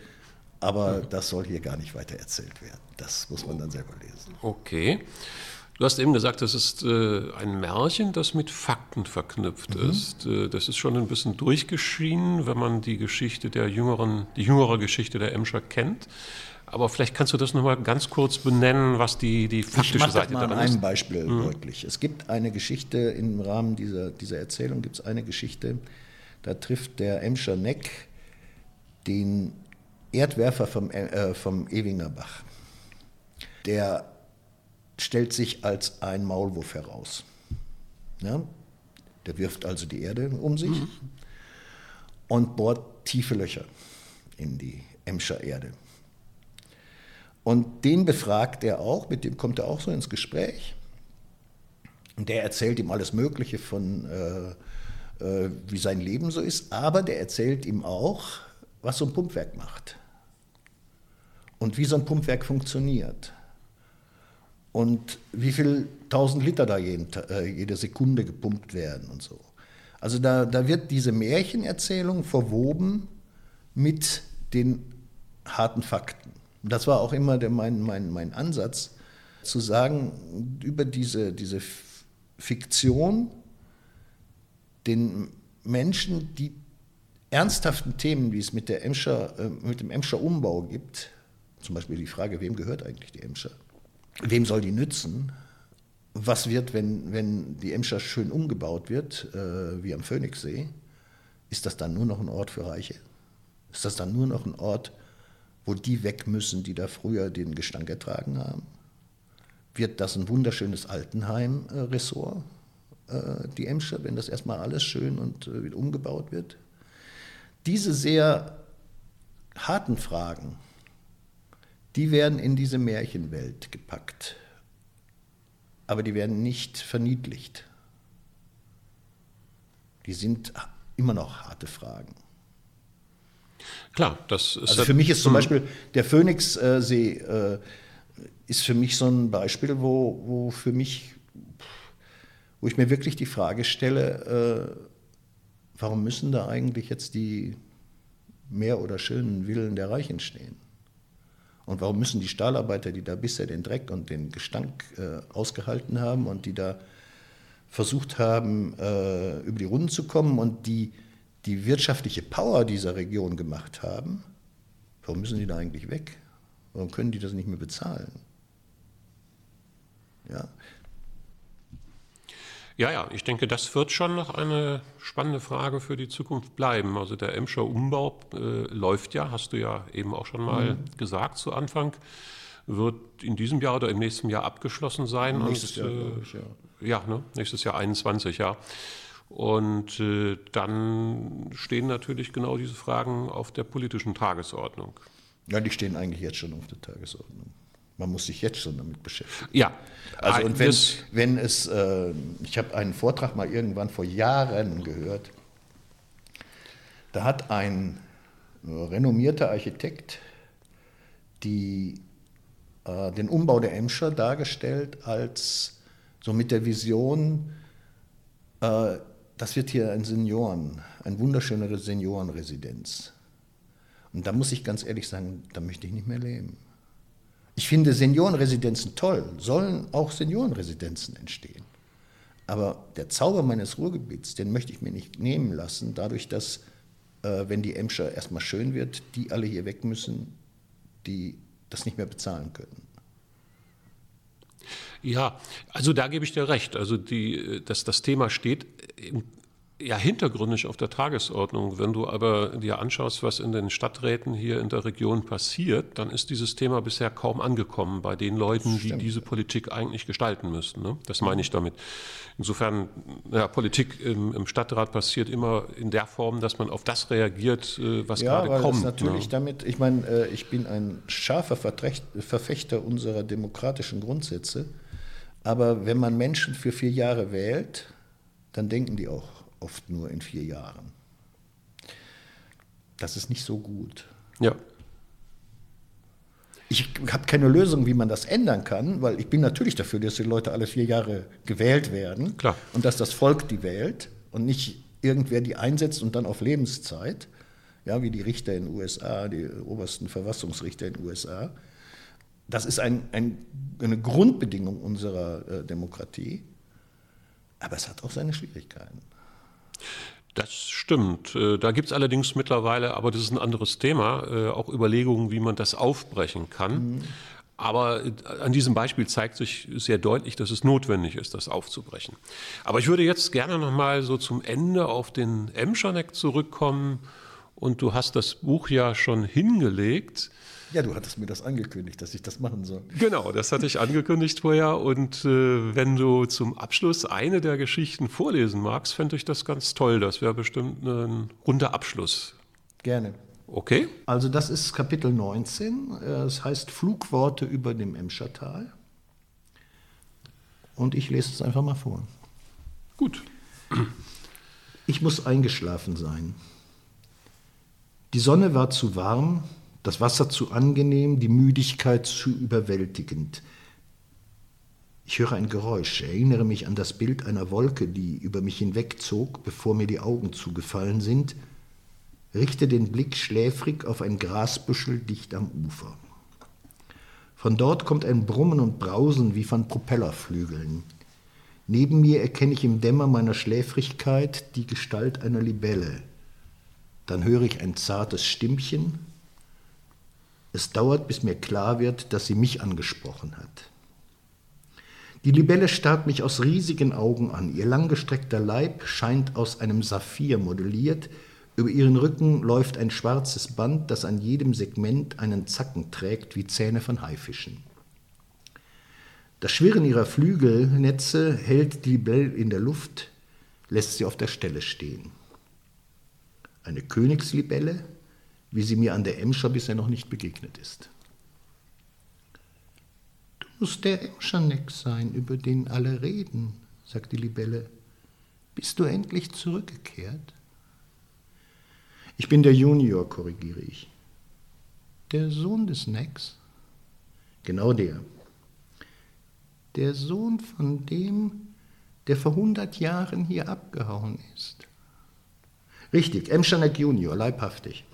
aber das soll hier gar nicht weiter erzählt werden. Das muss man dann selber lesen. Okay. Du hast eben gesagt, das ist äh, ein Märchen, das mit Fakten verknüpft mhm. ist. Äh, das ist schon ein bisschen durchgeschienen, wenn man die Geschichte der jüngeren, die jüngere Geschichte der Emscher kennt. Aber vielleicht kannst du das nochmal ganz kurz benennen, was die, die faktische ich Seite daran ist. Ich mache einem Beispiel mhm. deutlich. Es gibt eine Geschichte, im Rahmen dieser, dieser Erzählung gibt es eine Geschichte, da trifft der Emscher Neck den Erdwerfer vom, äh, vom Ewinger Bach. Der stellt sich als ein Maulwurf heraus. Ja? Der wirft also die Erde um sich mhm. und bohrt tiefe Löcher in die Emscher Erde. Und den befragt er auch, mit dem kommt er auch so ins Gespräch. Und der erzählt ihm alles Mögliche von, äh, äh, wie sein Leben so ist, aber der erzählt ihm auch, was so ein Pumpwerk macht und wie so ein Pumpwerk funktioniert und wie viel tausend Liter da jeden, äh, jede Sekunde gepumpt werden und so. Also da, da wird diese Märchenerzählung verwoben mit den harten Fakten. Das war auch immer der, mein, mein, mein Ansatz, zu sagen, über diese, diese Fiktion den Menschen die ernsthaften Themen, die es mit, der Emscher, äh, mit dem Emscher Umbau gibt, zum Beispiel die Frage, wem gehört eigentlich die Emscher? Wem soll die nützen? Was wird, wenn, wenn die Emscher schön umgebaut wird, äh, wie am Phoenixsee? Ist das dann nur noch ein Ort für Reiche? Ist das dann nur noch ein Ort, wo die weg müssen, die da früher den Gestank ertragen haben? Wird das ein wunderschönes Altenheim-Ressort, äh, die Emscher, wenn das erstmal alles schön und äh, umgebaut wird? Diese sehr harten Fragen, die werden in diese Märchenwelt gepackt. Aber die werden nicht verniedlicht. Die sind immer noch harte Fragen. Klar, das ist. Also für mich ist zum hm. Beispiel der Phoenixsee äh, ist für mich so ein Beispiel, wo, wo für mich, wo ich mir wirklich die Frage stelle, äh, warum müssen da eigentlich jetzt die mehr oder schönen Villen der Reichen stehen? Und warum müssen die Stahlarbeiter, die da bisher den Dreck und den Gestank äh, ausgehalten haben und die da versucht haben, äh, über die Runden zu kommen und die die wirtschaftliche Power dieser Region gemacht haben, warum müssen die da eigentlich weg? Warum können die das nicht mehr bezahlen? Ja. Ja, ja, ich denke, das wird schon noch eine spannende Frage für die Zukunft bleiben. Also der Emscher Umbau äh, läuft ja, hast du ja eben auch schon mal mhm. gesagt zu Anfang, wird in diesem Jahr oder im nächsten Jahr abgeschlossen sein. Nächstes und, Jahr, äh, ich, ja. Ja, ne? nächstes Jahr 21, ja. Und äh, dann stehen natürlich genau diese Fragen auf der politischen Tagesordnung. Ja, die stehen eigentlich jetzt schon auf der Tagesordnung. Man muss sich jetzt schon damit beschäftigen. Ja. Also und wenn, wenn es, äh, ich habe einen Vortrag mal irgendwann vor Jahren gehört, da hat ein renommierter Architekt die, äh, den Umbau der Emscher dargestellt als so mit der Vision, äh, das wird hier ein Senioren, eine wunderschönere Seniorenresidenz. Und da muss ich ganz ehrlich sagen, da möchte ich nicht mehr leben. Ich finde Seniorenresidenzen toll, sollen auch Seniorenresidenzen entstehen. Aber der Zauber meines Ruhrgebiets, den möchte ich mir nicht nehmen lassen, dadurch, dass, äh, wenn die Emscher erstmal schön wird, die alle hier weg müssen, die das nicht mehr bezahlen können. Ja, also da gebe ich dir recht. Also die, dass das Thema steht ja hintergründig auf der Tagesordnung. Wenn du aber dir anschaust, was in den Stadträten hier in der Region passiert, dann ist dieses Thema bisher kaum angekommen bei den Leuten, die diese Politik eigentlich gestalten müssten. Ne? Das meine ich damit. Insofern, ja, Politik im, im, Stadtrat passiert immer in der Form, dass man auf das reagiert, äh, was ja, gerade kommt. Ja, natürlich ne? damit, ich meine, äh, ich bin ein scharfer Verfechter unserer demokratischen Grundsätze, aber wenn man Menschen für vier Jahre wählt, dann denken die auch oft nur in vier Jahren. Das ist nicht so gut. Ja. Ich habe keine Lösung, wie man das ändern kann, weil ich bin natürlich dafür, dass die Leute alle vier Jahre gewählt werden Klar. und dass das Volk die wählt und nicht irgendwer die einsetzt und dann auf Lebenszeit, ja, wie die Richter in den USA, die obersten Verfassungsrichter in den USA. Das ist ein, ein, eine Grundbedingung unserer äh, Demokratie, aber es hat auch seine Schwierigkeiten. Das stimmt. Äh, da gibt es allerdings mittlerweile, aber das ist ein anderes Thema, äh, auch Überlegungen, wie man das aufbrechen kann. Mhm. Aber äh, an diesem Beispiel zeigt sich sehr deutlich, dass es notwendig ist, das aufzubrechen. Aber ich würde jetzt gerne noch mal so zum Ende auf den Emscherneck zurückkommen. Und du hast das Buch ja schon hingelegt. Ja, du hattest mir das angekündigt, dass ich das machen soll. Genau, das hatte ich angekündigt vorher. Und äh, wenn du zum Abschluss eine der Geschichten vorlesen magst, fände ich das ganz toll. Das wäre bestimmt ein runder Abschluss. Gerne. Okay. Also das ist Kapitel 19. Es heißt Flugworte über dem Emschertal. Und ich lese es einfach mal vor. Gut. Ich muss eingeschlafen sein. Die Sonne war zu warm, das Wasser zu angenehm, die Müdigkeit zu überwältigend. Ich höre ein Geräusch, erinnere mich an das Bild einer Wolke, die über mich hinwegzog, bevor mir die Augen zugefallen sind, richte den Blick schläfrig auf ein Grasbüschel dicht am Ufer. Von dort kommt ein Brummen und Brausen wie von Propellerflügeln. Neben mir erkenne ich im Dämmer meiner Schläfrigkeit die Gestalt einer Libelle. Dann höre ich ein zartes Stimmchen, es dauert, bis mir klar wird, dass sie mich angesprochen hat. Die Libelle starrt mich aus riesigen Augen an. Ihr langgestreckter Leib scheint aus einem Saphir modelliert. Über ihren Rücken läuft ein schwarzes Band, das an jedem Segment einen Zacken trägt, wie Zähne von Haifischen. Das Schwirren ihrer Flügelnetze hält die Libelle in der Luft, lässt sie auf der Stelle stehen. Eine Königslibelle, wie sie mir an der Emscher bisher noch nicht begegnet ist. Du musst der Emscherneck sein, über den alle reden, sagt die Libelle. Bist du endlich zurückgekehrt? Ich bin der Junior, korrigiere ich. Der Sohn des Nex? Genau der. Der Sohn von dem, der vor hundert Jahren hier abgehauen ist. Richtig, Emschanek Junior, leibhaftig.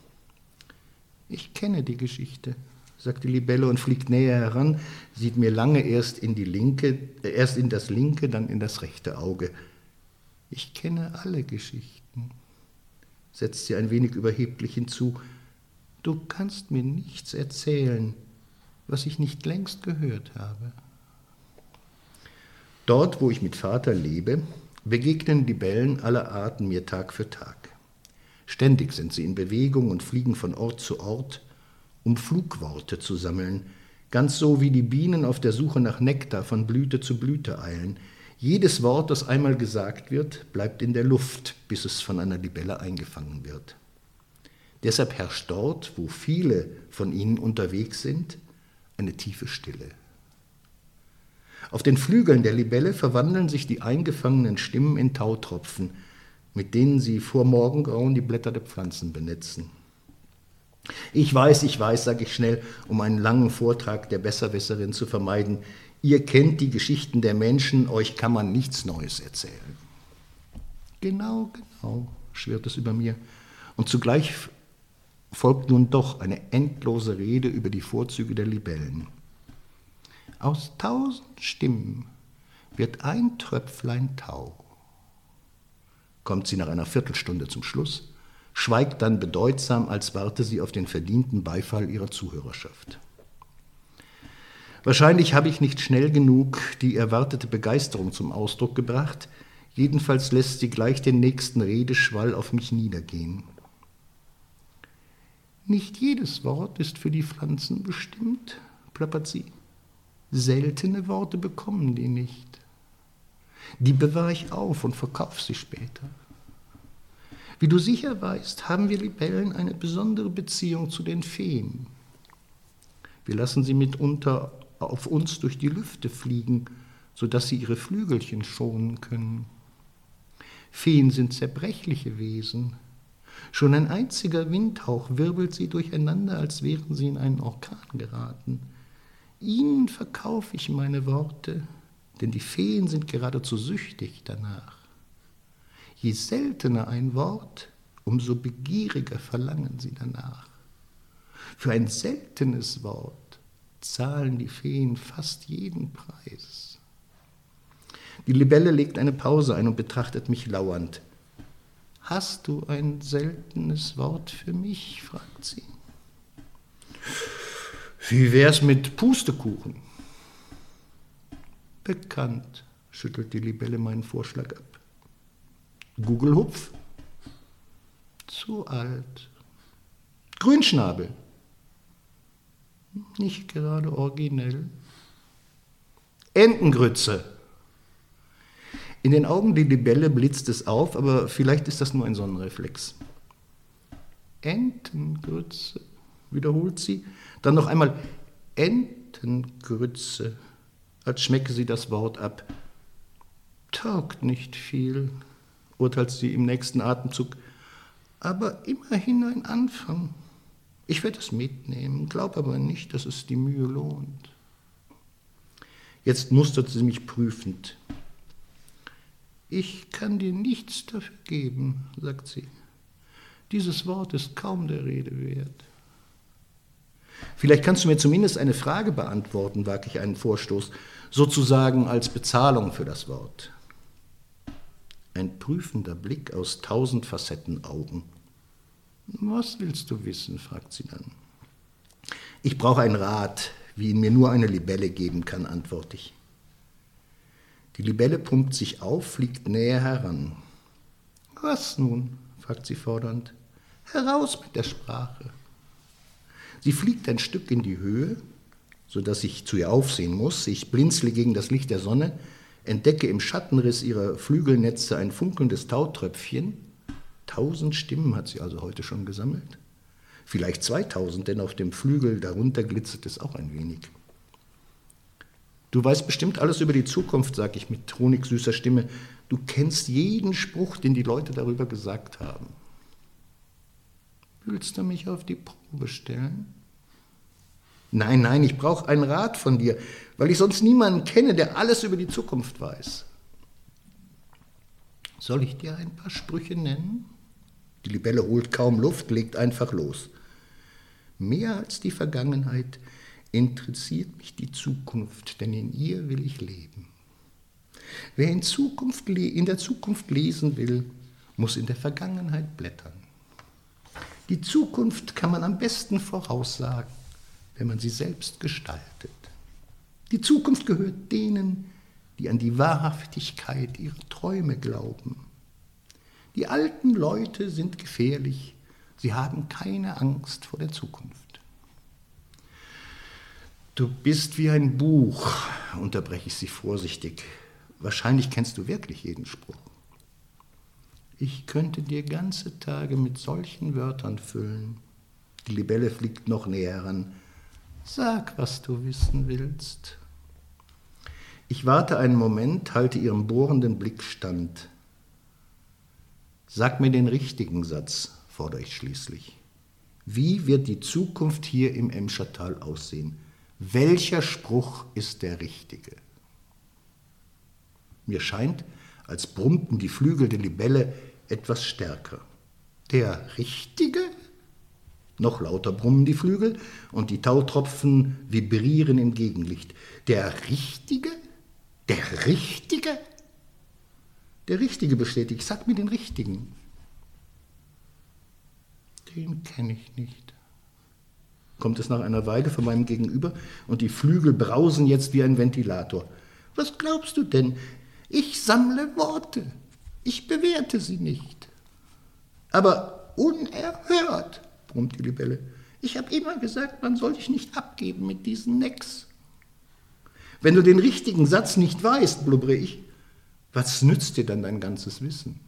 Ich kenne die Geschichte, sagt die Libelle und fliegt näher heran, sieht mir lange erst in die linke, äh, erst in das linke, dann in das rechte Auge. Ich kenne alle Geschichten, setzt sie ein wenig überheblich hinzu. Du kannst mir nichts erzählen, was ich nicht längst gehört habe. Dort, wo ich mit Vater lebe, begegnen Libellen aller Arten mir Tag für Tag. Ständig sind sie in Bewegung und fliegen von Ort zu Ort, um Flugworte zu sammeln, ganz so wie die Bienen auf der Suche nach Nektar von Blüte zu Blüte eilen. Jedes Wort, das einmal gesagt wird, bleibt in der Luft, bis es von einer Libelle eingefangen wird. Deshalb herrscht dort, wo viele von ihnen unterwegs sind, eine tiefe Stille. Auf den Flügeln der Libelle verwandeln sich die eingefangenen Stimmen in Tautropfen, mit denen sie vor Morgengrauen die Blätter der Pflanzen benetzen. Ich weiß, ich weiß, sage ich schnell, um einen langen Vortrag der Besserwisserin zu vermeiden. Ihr kennt die Geschichten der Menschen, euch kann man nichts Neues erzählen. Genau, genau, schwirrt es über mir. Und zugleich folgt nun doch eine endlose Rede über die Vorzüge der Libellen. Aus tausend Stimmen wird ein Tröpflein Tau kommt sie nach einer Viertelstunde zum Schluss, schweigt dann bedeutsam, als warte sie auf den verdienten Beifall ihrer Zuhörerschaft. Wahrscheinlich habe ich nicht schnell genug die erwartete Begeisterung zum Ausdruck gebracht, jedenfalls lässt sie gleich den nächsten Redeschwall auf mich niedergehen. Nicht jedes Wort ist für die Pflanzen bestimmt, plappert sie. Seltene Worte bekommen die nicht. Die bewahre ich auf und verkaufe sie später. Wie du sicher weißt, haben wir Libellen eine besondere Beziehung zu den Feen. Wir lassen sie mitunter auf uns durch die Lüfte fliegen, sodass sie ihre Flügelchen schonen können. Feen sind zerbrechliche Wesen. Schon ein einziger Windhauch wirbelt sie durcheinander, als wären sie in einen Orkan geraten. Ihnen verkaufe ich meine Worte, denn die Feen sind geradezu süchtig danach. Je seltener ein Wort, umso begieriger verlangen sie danach. Für ein seltenes Wort zahlen die Feen fast jeden Preis. Die Libelle legt eine Pause ein und betrachtet mich lauernd. Hast du ein seltenes Wort für mich? fragt sie. Wie wär's mit Pustekuchen? Bekannt, schüttelt die Libelle meinen Vorschlag ab. Gugelhupf? Zu alt. Grünschnabel? Nicht gerade originell. Entengrütze? In den Augen der Libelle blitzt es auf, aber vielleicht ist das nur ein Sonnenreflex. Entengrütze, wiederholt sie. Dann noch einmal Entengrütze als schmecke sie das Wort ab. Taugt nicht viel, urteilt sie im nächsten Atemzug, aber immerhin ein Anfang. Ich werde es mitnehmen, glaub aber nicht, dass es die Mühe lohnt. Jetzt mustert sie mich prüfend. Ich kann dir nichts dafür geben, sagt sie. Dieses Wort ist kaum der Rede wert. Vielleicht kannst du mir zumindest eine Frage beantworten, wage ich einen Vorstoß sozusagen als Bezahlung für das Wort. Ein prüfender Blick aus tausend Facettenaugen. Was willst du wissen? fragt sie dann. Ich brauche einen Rat, wie ihn mir nur eine Libelle geben kann, antworte ich. Die Libelle pumpt sich auf, fliegt näher heran. Was nun? fragt sie fordernd. Heraus mit der Sprache. Sie fliegt ein Stück in die Höhe, sodass ich zu ihr aufsehen muss. Ich blinzle gegen das Licht der Sonne, entdecke im Schattenriss ihrer Flügelnetze ein funkelndes Tautröpfchen. Tausend Stimmen hat sie also heute schon gesammelt. Vielleicht zweitausend, denn auf dem Flügel darunter glitzert es auch ein wenig. Du weißt bestimmt alles über die Zukunft, sage ich mit honigsüßer Stimme. Du kennst jeden Spruch, den die Leute darüber gesagt haben. Willst du mich auf die Probe stellen? Nein, nein, ich brauche einen Rat von dir, weil ich sonst niemanden kenne, der alles über die Zukunft weiß. Soll ich dir ein paar Sprüche nennen? Die Libelle holt kaum Luft, legt einfach los. Mehr als die Vergangenheit interessiert mich die Zukunft, denn in ihr will ich leben. Wer in, Zukunft, in der Zukunft lesen will, muss in der Vergangenheit blättern. Die Zukunft kann man am besten voraussagen wenn man sie selbst gestaltet. Die Zukunft gehört denen, die an die Wahrhaftigkeit ihrer Träume glauben. Die alten Leute sind gefährlich, sie haben keine Angst vor der Zukunft. Du bist wie ein Buch, unterbreche ich sie vorsichtig. Wahrscheinlich kennst du wirklich jeden Spruch. Ich könnte dir ganze Tage mit solchen Wörtern füllen. Die Libelle fliegt noch näher heran. Sag, was du wissen willst. Ich warte einen Moment, halte ihrem bohrenden Blick stand. Sag mir den richtigen Satz, fordere ich schließlich. Wie wird die Zukunft hier im Emschertal aussehen? Welcher Spruch ist der richtige? Mir scheint, als brummten die Flügel der Libelle etwas stärker. Der richtige? Noch lauter brummen die Flügel und die Tautropfen vibrieren im Gegenlicht. Der Richtige? Der Richtige? Der Richtige bestätigt. Sag mir den Richtigen. Den kenne ich nicht. Kommt es nach einer Weile von meinem Gegenüber und die Flügel brausen jetzt wie ein Ventilator. Was glaubst du denn? Ich sammle Worte. Ich bewerte sie nicht. Aber unerhört brummt die Libelle. Ich habe immer gesagt, man soll dich nicht abgeben mit diesen Necks. Wenn du den richtigen Satz nicht weißt, blubbere ich, was nützt dir dann dein ganzes Wissen?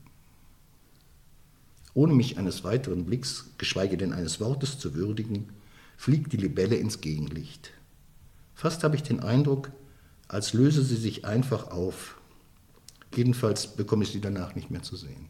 Ohne mich eines weiteren Blicks, geschweige denn eines Wortes zu würdigen, fliegt die Libelle ins Gegenlicht. Fast habe ich den Eindruck, als löse sie sich einfach auf. Jedenfalls bekomme ich sie danach nicht mehr zu sehen.